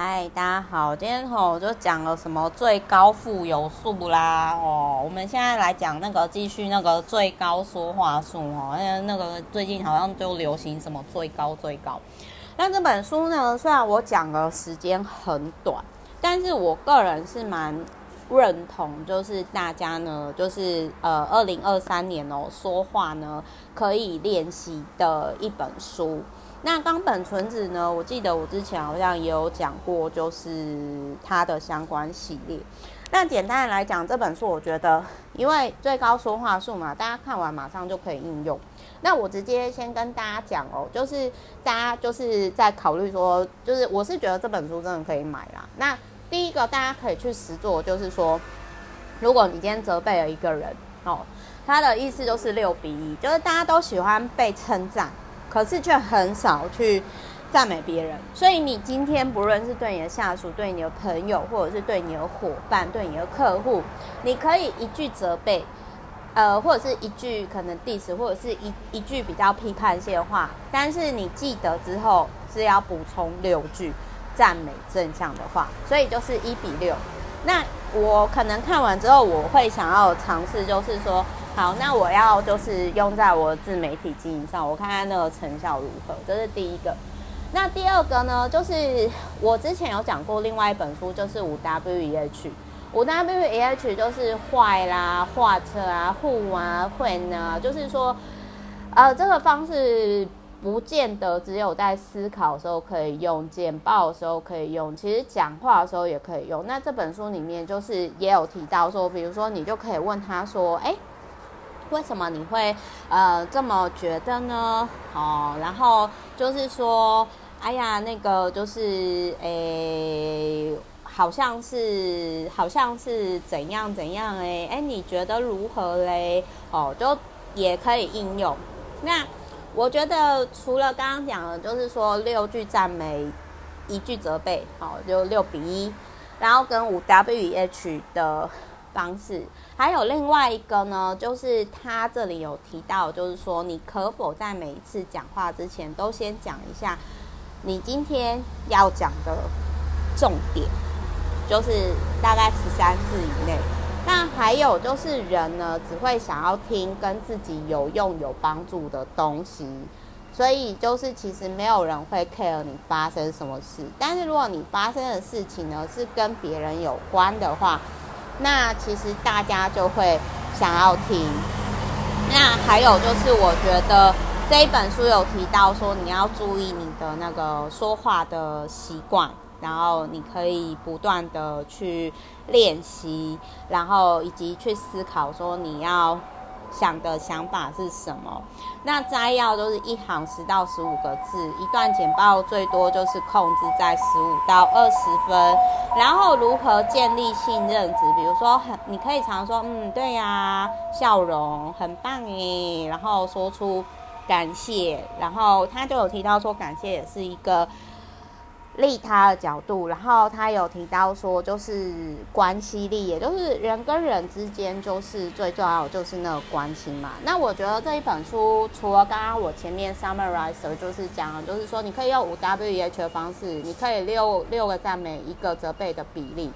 嗨，大家好，今天吼就讲了什么最高富有术啦哦，我们现在来讲那个继续那个最高说话术哦，因为那个最近好像就流行什么最高最高。那这本书呢，虽然我讲的时间很短，但是我个人是蛮认同，就是大家呢，就是呃，二零二三年哦，说话呢可以练习的一本书。那冈本纯子呢？我记得我之前好像也有讲过，就是他的相关系列。那简单的来讲，这本书我觉得，因为最高说话术嘛，大家看完马上就可以应用。那我直接先跟大家讲哦，就是大家就是在考虑说，就是我是觉得这本书真的可以买啦。那第一个大家可以去实作，就是说，如果你今天责备了一个人哦，他的意思就是六比一，就是大家都喜欢被称赞。可是却很少去赞美别人，所以你今天不论是对你的下属、对你的朋友，或者是对你的伙伴、对你的客户，你可以一句责备，呃，或者是一句可能 diss，或者是一一句比较批判性的话，但是你记得之后是要补充六句赞美正向的话，所以就是一比六。那我可能看完之后，我会想要尝试，就是说。好，那我要就是用在我自媒体经营上，我看看那个成效如何。这是第一个。那第二个呢，就是我之前有讲过另外一本书，就是五 W E H。五 W E H 就是坏啦、画车啊、护啊、会呢，就是说，呃，这个方式不见得只有在思考的时候可以用，简报的时候可以用，其实讲话的时候也可以用。那这本书里面就是也有提到说，比如说你就可以问他说，哎。为什么你会呃这么觉得呢？哦，然后就是说，哎呀，那个就是诶，好像是好像是怎样怎样诶，哎，你觉得如何嘞？哦，就也可以应用。那我觉得除了刚刚讲的，就是说六句赞美，一句责备，哦，就六比一，然后跟五 W E H 的。方式还有另外一个呢，就是他这里有提到，就是说你可否在每一次讲话之前都先讲一下你今天要讲的重点，就是大概十三字以内。那还有就是人呢，只会想要听跟自己有用有帮助的东西，所以就是其实没有人会 care 你发生什么事，但是如果你发生的事情呢是跟别人有关的话。那其实大家就会想要听。那还有就是，我觉得这一本书有提到说，你要注意你的那个说话的习惯，然后你可以不断的去练习，然后以及去思考说你要。想的想法是什么？那摘要都是一行十到十五个字，一段简报最多就是控制在十五到二十分。然后如何建立信任值？比如说，很你可以常说，嗯，对呀，笑容很棒诶，然后说出感谢，然后他就有提到说，感谢也是一个。利他的角度，然后他有提到说，就是关系力，也就是人跟人之间，就是最重要就是那个关系嘛。那我觉得这一本书，除了刚刚我前面 summarizer 就是讲，就是说你可以用五 W E H 的方式，你可以六六个赞美一个责备的比例。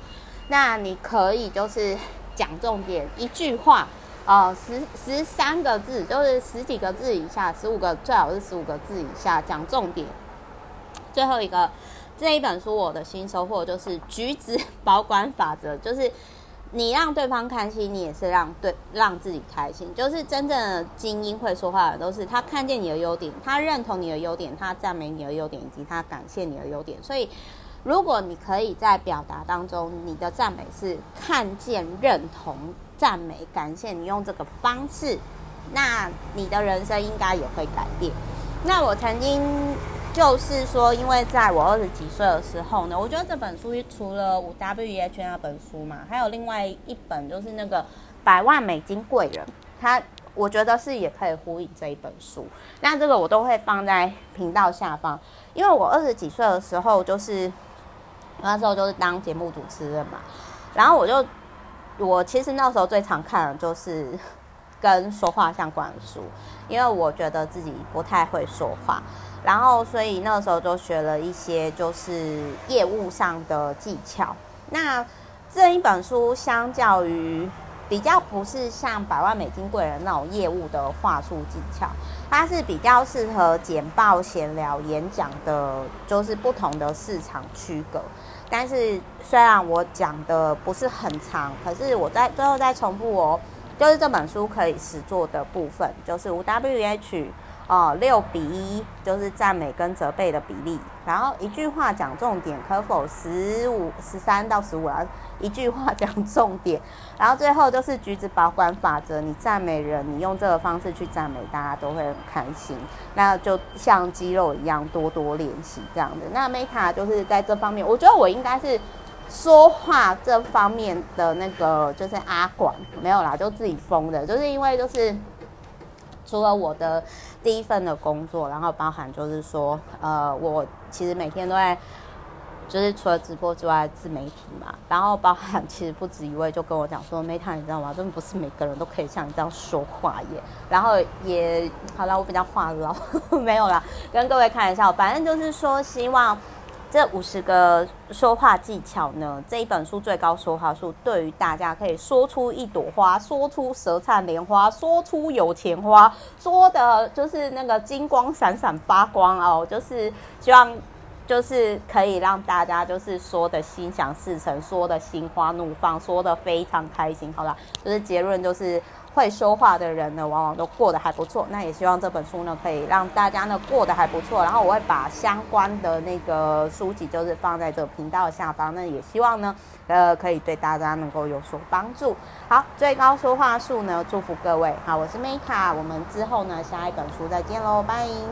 那你可以就是讲重点，一句话，呃，十十三个字，就是十几个字以下，十五个最好是十五个字以下讲重点。最后一个。这一本书我的新收获就是橘子保管法则，就是你让对方开心，你也是让对让自己开心。就是真正的精英会说话的，都是他看见你的优点，他认同你的优点，他赞美你的优点，以及他感谢你的优点。所以，如果你可以在表达当中，你的赞美是看见、认同、赞美、感谢，你用这个方式，那你的人生应该也会改变。那我曾经。就是说，因为在我二十几岁的时候呢，我觉得这本书除了五 W E H 那本书嘛，还有另外一本就是那个百万美金贵人，他我觉得是也可以呼应这一本书。那这个我都会放在频道下方，因为我二十几岁的时候，就是那时候就是当节目主持人嘛，然后我就我其实那时候最常看的就是跟说话相关的书，因为我觉得自己不太会说话，然后所以那时候就学了一些就是业务上的技巧。那这一本书相较于比较不是像百万美金贵人那种业务的话术技巧，它是比较适合简报、闲聊、演讲的，就是不同的市场区隔。但是虽然我讲的不是很长，可是我在最后再重复哦，就是这本书可以实作的部分，就是五 W H。哦，六比一就是赞美跟责备的比例，然后一句话讲重点，可否十五十三到十五啊？一句话讲重点，然后最后就是橘子保管法则，你赞美人，你用这个方式去赞美，大家都会很开心。那就像肌肉一样，多多练习这样的。那 Meta 就是在这方面，我觉得我应该是说话这方面的那个，就是阿管没有啦，就自己封的，就是因为就是。除了我的第一份的工作，然后包含就是说，呃，我其实每天都在，就是除了直播之外，自媒体嘛，然后包含其实不止一位就跟我讲说，Meta，你知道吗？真的不是每个人都可以像你这样说话耶。然后也好了，我比较话痨，没有啦，跟各位开玩笑，反正就是说希望。这五十个说话技巧呢，这一本书最高说话术，对于大家可以说出一朵花，说出舌灿莲花，说出有钱花，说的就是那个金光闪闪发光哦，就是希望就是可以让大家就是说的心想事成，说的心花怒放，说的非常开心。好了，就是结论就是。会说话的人呢，往往都过得还不错。那也希望这本书呢，可以让大家呢过得还不错。然后我会把相关的那个书籍，就是放在这个频道下方。那也希望呢，呃，可以对大家能够有所帮助。好，最高说话术呢，祝福各位。好，我是 Meta，我们之后呢，下一本书再见喽，拜。